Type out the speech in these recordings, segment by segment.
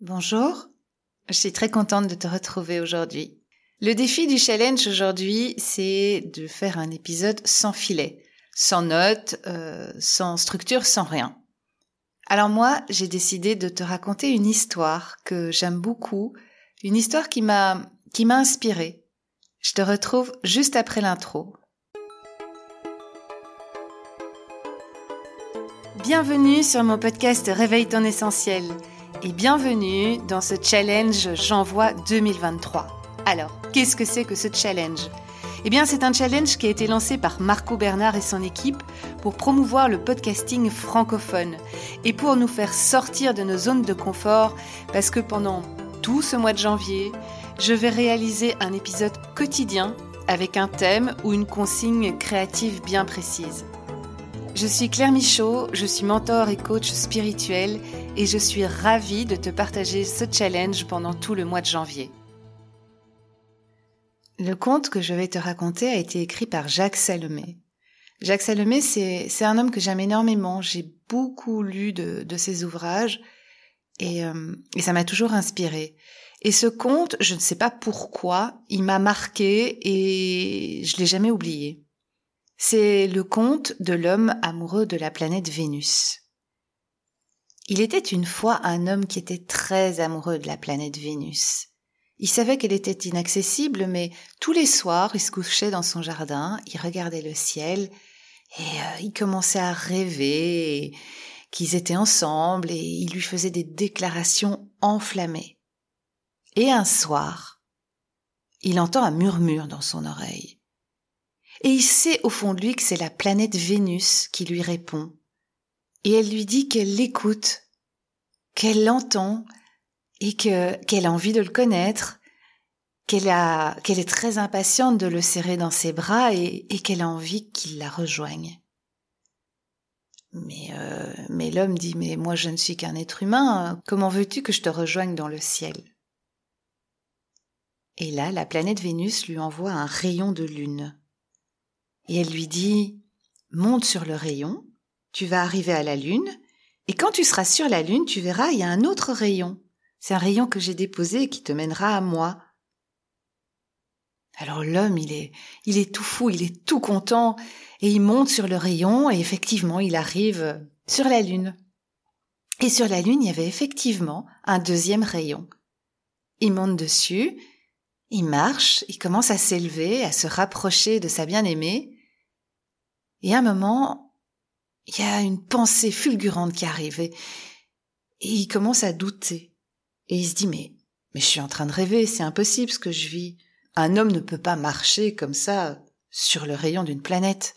Bonjour, je suis très contente de te retrouver aujourd'hui. Le défi du challenge aujourd'hui, c'est de faire un épisode sans filet, sans notes, euh, sans structure, sans rien. Alors moi, j'ai décidé de te raconter une histoire que j'aime beaucoup, une histoire qui m'a qui m'a inspirée. Je te retrouve juste après l'intro. Bienvenue sur mon podcast Réveille ton essentiel et bienvenue dans ce challenge J'envoie 2023. Alors, qu'est-ce que c'est que ce challenge? Eh bien, c'est un challenge qui a été lancé par Marco Bernard et son équipe pour promouvoir le podcasting francophone et pour nous faire sortir de nos zones de confort parce que pendant tout ce mois de janvier, je vais réaliser un épisode quotidien avec un thème ou une consigne créative bien précise. Je suis Claire Michaud, je suis mentor et coach spirituel et je suis ravie de te partager ce challenge pendant tout le mois de janvier. Le conte que je vais te raconter a été écrit par Jacques Salomé. Jacques Salomé, c'est un homme que j'aime énormément. J'ai beaucoup lu de, ses ouvrages et, euh, et ça m'a toujours inspiré. Et ce conte, je ne sais pas pourquoi, il m'a marqué et je l'ai jamais oublié. C'est le conte de l'homme amoureux de la planète Vénus. Il était une fois un homme qui était très amoureux de la planète Vénus. Il savait qu'elle était inaccessible, mais tous les soirs, il se couchait dans son jardin, il regardait le ciel, et euh, il commençait à rêver qu'ils étaient ensemble, et il lui faisait des déclarations enflammées. Et un soir, il entend un murmure dans son oreille. Et il sait au fond de lui que c'est la planète Vénus qui lui répond. Et elle lui dit qu'elle l'écoute, qu'elle l'entend et que qu'elle a envie de le connaître, qu'elle a qu'elle est très impatiente de le serrer dans ses bras et, qu'elle a envie qu'il la rejoigne. Mais euh, mais l'homme dit mais moi je ne suis qu'un être humain, comment veux-tu que je te rejoigne dans le ciel? Et là la planète Vénus lui envoie un rayon de lune et elle lui dit Monte sur le rayon, tu vas arriver à la Lune, et quand tu seras sur la Lune, tu verras, il y a un autre rayon. C'est un rayon que j'ai déposé et qui te mènera à moi. Alors l'homme, il est, il est tout fou, il est tout content, et il monte sur le rayon, et effectivement, il arrive sur la Lune. Et sur la Lune, il y avait effectivement un deuxième rayon. Il monte dessus, il marche, il commence à s'élever, à se rapprocher de sa bien-aimée, et à un moment, il y a une pensée fulgurante qui arrive et, il commence à douter. Et il se dit, mais, mais je suis en train de rêver, c'est impossible ce que je vis. Un homme ne peut pas marcher comme ça sur le rayon d'une planète.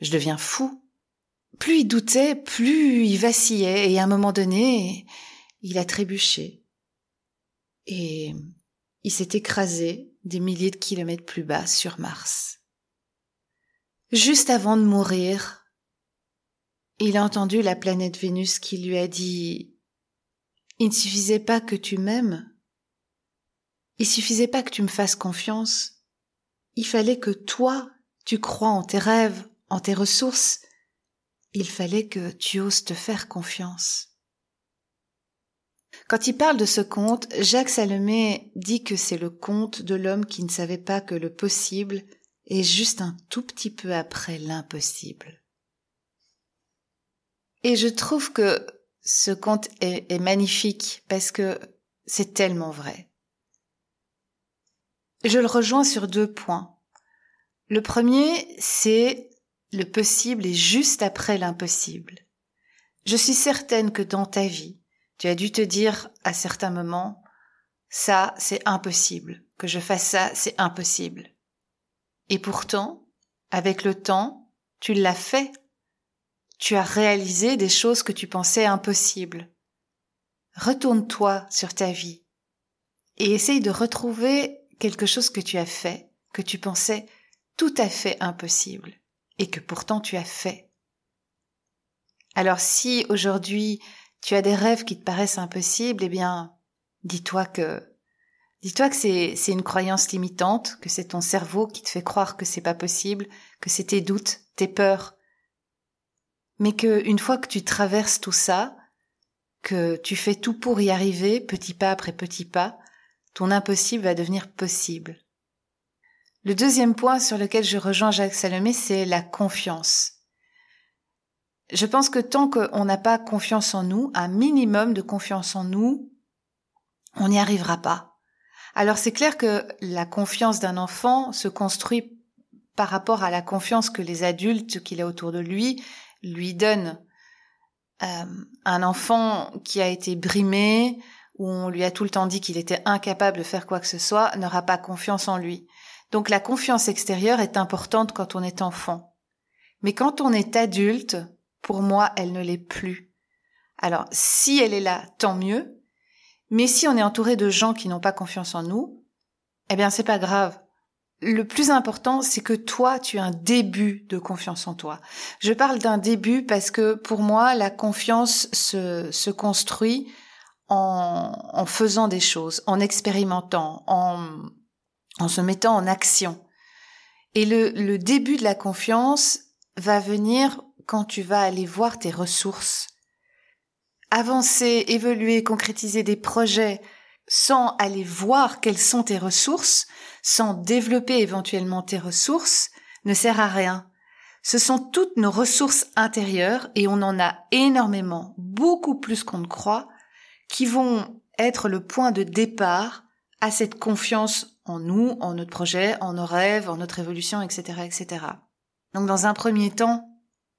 Je deviens fou. Plus il doutait, plus il vacillait, et à un moment donné, il a trébuché. Et il s'est écrasé des milliers de kilomètres plus bas sur Mars. Juste avant de mourir, il a entendu la planète Vénus qui lui a dit Il ne suffisait pas que tu m'aimes, il suffisait pas que tu me fasses confiance, il fallait que toi, tu crois en tes rêves, en tes ressources, il fallait que tu oses te faire confiance. Quand il parle de ce conte, Jacques Salomé dit que c'est le conte de l'homme qui ne savait pas que le possible et juste un tout petit peu après l'impossible. Et je trouve que ce conte est, magnifique parce que c'est tellement vrai. Je le rejoins sur deux points. Le premier, c'est le possible est juste après l'impossible. Je suis certaine que dans ta vie, tu as dû te dire à certains moments, ça, c'est impossible, que je fasse ça, c'est impossible. Et pourtant, avec le temps, tu l'as fait. Tu as réalisé des choses que tu pensais impossibles. Retourne-toi sur ta vie et essaye de retrouver quelque chose que tu as fait, que tu pensais tout à fait impossible et que pourtant tu as fait. Alors si aujourd'hui tu as des rêves qui te paraissent impossibles, eh bien, dis-toi que Dis-toi que c'est, une croyance limitante, que c'est ton cerveau qui te fait croire que c'est pas possible, que c'est tes doutes, tes peurs. Mais que une fois que tu traverses tout ça, que tu fais tout pour y arriver, petit pas après petit pas, ton impossible va devenir possible. Le deuxième point sur lequel je rejoins Jacques Salomé, c'est la confiance. Je pense que tant qu'on n'a pas confiance en nous, un minimum de confiance en nous, on n'y arrivera pas. Alors c'est clair que la confiance d'un enfant se construit par rapport à la confiance que les adultes qu'il a autour de lui lui donnent. Euh, un enfant qui a été brimé, où on lui a tout le temps dit qu'il était incapable de faire quoi que ce soit, n'aura pas confiance en lui. Donc la confiance extérieure est importante quand on est enfant. Mais quand on est adulte, pour moi, elle ne l'est plus. Alors, si elle est là, tant mieux. Mais si on est entouré de gens qui n'ont pas confiance en nous, eh bien, c'est pas grave le plus important, c'est que toi, tu as un début de confiance en toi. Je parle d'un début parce que pour moi, la confiance se, se construit en, en faisant des choses, en expérimentant, en, en se mettant en action. Et le, le début de la confiance va venir quand tu vas aller voir tes ressources. Avancer, évoluer, concrétiser des projets, sans aller voir quelles sont tes ressources, sans développer éventuellement tes ressources, ne sert à rien. Ce sont toutes nos ressources intérieures, et on en a énormément, beaucoup plus qu'on ne croit, qui vont être le point de départ à cette confiance en nous, en notre projet, en nos rêves, en notre évolution, etc., etc. Donc dans un premier temps,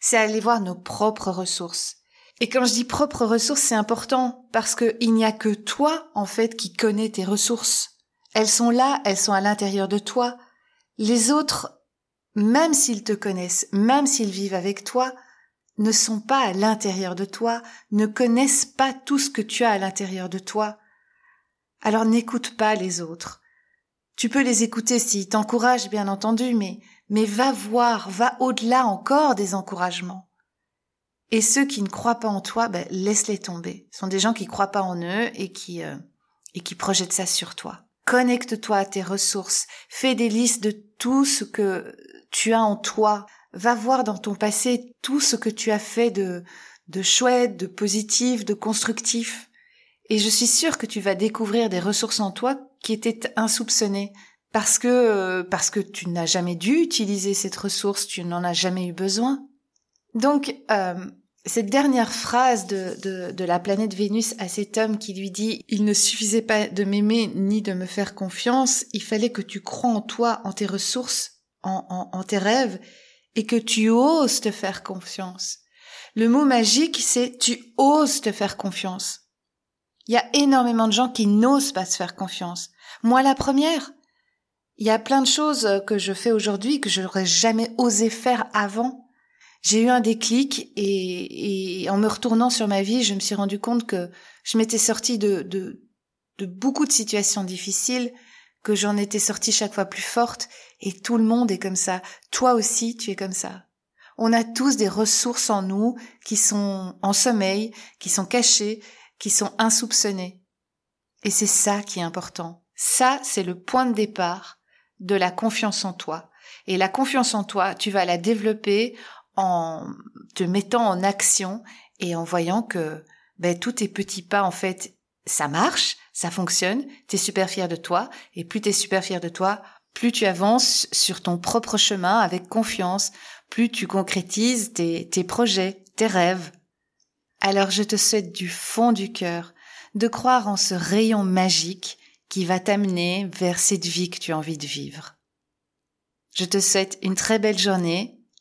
c'est aller voir nos propres ressources. Et quand je dis propres ressources, c'est important parce qu'il n'y a que toi, en fait, qui connais tes ressources. Elles sont là, elles sont à l'intérieur de toi. Les autres, même s'ils te connaissent, même s'ils vivent avec toi, ne sont pas à l'intérieur de toi, ne connaissent pas tout ce que tu as à l'intérieur de toi. Alors n'écoute pas les autres. Tu peux les écouter s'ils t'encouragent, bien entendu, mais, mais va voir, va au-delà encore des encouragements. Et ceux qui ne croient pas en toi, ben, laisse-les tomber. Ce sont des gens qui croient pas en eux et qui, euh, et qui projettent ça sur toi. Connecte-toi à tes ressources. Fais des listes de tout ce que tu as en toi. Va voir dans ton passé tout ce que tu as fait de, de chouette, de positif, de constructif. Et je suis sûre que tu vas découvrir des ressources en toi qui étaient insoupçonnées parce que euh, parce que tu n'as jamais dû utiliser cette ressource, tu n'en as jamais eu besoin. Donc, euh, cette dernière phrase de, de, de, la planète Vénus à cet homme qui lui dit ⁇ Il ne suffisait pas de m'aimer ni de me faire confiance, il fallait que tu crois en toi, en tes ressources, en, en, en tes rêves, et que tu oses te faire confiance. Le mot magique, c'est tu oses te faire confiance. Il y a énormément de gens qui n'osent pas se faire confiance. Moi, la première. Il y a plein de choses que je fais aujourd'hui que je n'aurais jamais osé faire avant j'ai eu un déclic et, et, en me retournant sur ma vie, je me suis rendu compte que je m'étais sortie de, de, de beaucoup de situations difficiles, que j'en étais sortie chaque fois plus forte et tout le monde est comme ça. Toi aussi, tu es comme ça. On a tous des ressources en nous qui sont en sommeil, qui sont cachées, qui sont insoupçonnées. Et c'est ça qui est important. Ça, c'est le point de départ de la confiance en toi. Et la confiance en toi, tu vas la développer en te mettant en action et en voyant que ben, tous tes petits pas, en fait, ça marche, ça fonctionne, tu es super fier de toi, et plus tu es super fier de toi, plus tu avances sur ton propre chemin avec confiance, plus tu concrétises tes, tes projets, tes rêves. Alors je te souhaite du fond du cœur de croire en ce rayon magique qui va t'amener vers cette vie que tu as envie de vivre. Je te souhaite une très belle journée